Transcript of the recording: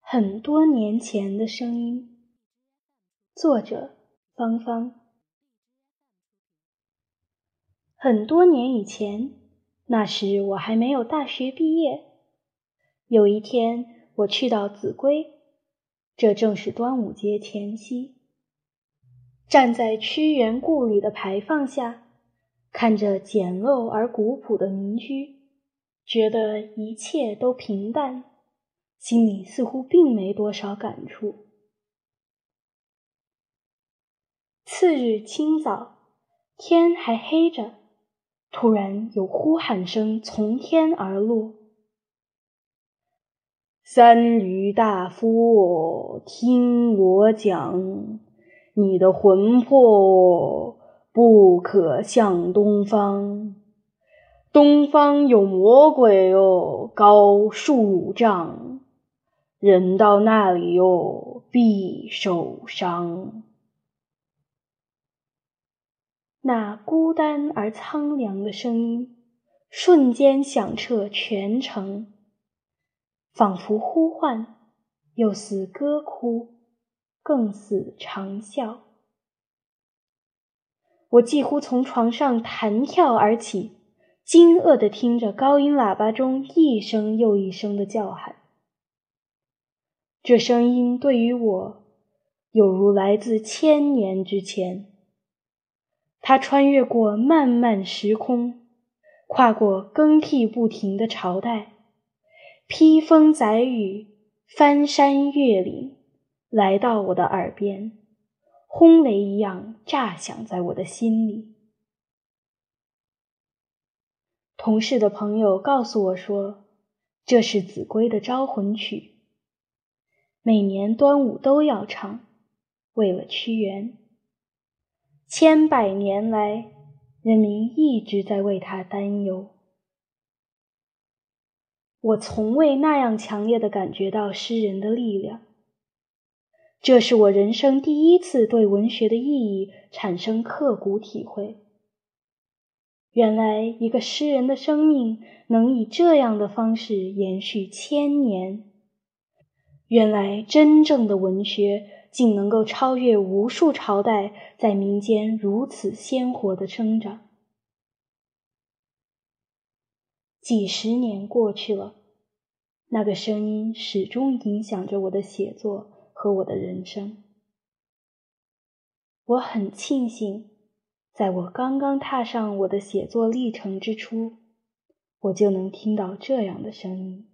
很多年前的声音。作者：芳芳。很多年以前，那时我还没有大学毕业。有一天，我去到秭归，这正是端午节前夕。站在屈原故里的牌坊下，看着简陋而古朴的民居，觉得一切都平淡。心里似乎并没多少感触。次日清早，天还黑着，突然有呼喊声从天而落：“三闾大夫，听我讲，你的魂魄不可向东方，东方有魔鬼哦，高数丈。”人到那里哟，必受伤。那孤单而苍凉的声音，瞬间响彻全城，仿佛呼唤，又似歌哭，更似长啸。我几乎从床上弹跳而起，惊愕地听着高音喇叭中一声又一声的叫喊。这声音对于我，有如来自千年之前。它穿越过漫漫时空，跨过更替不停的朝代，披风载雨，翻山越岭，来到我的耳边，轰雷一样炸响在我的心里。同事的朋友告诉我说，这是子规的招魂曲。每年端午都要唱，为了屈原。千百年来，人民一直在为他担忧。我从未那样强烈的感觉到诗人的力量。这是我人生第一次对文学的意义产生刻骨体会。原来，一个诗人的生命能以这样的方式延续千年。原来，真正的文学竟能够超越无数朝代，在民间如此鲜活的生长。几十年过去了，那个声音始终影响着我的写作和我的人生。我很庆幸，在我刚刚踏上我的写作历程之初，我就能听到这样的声音。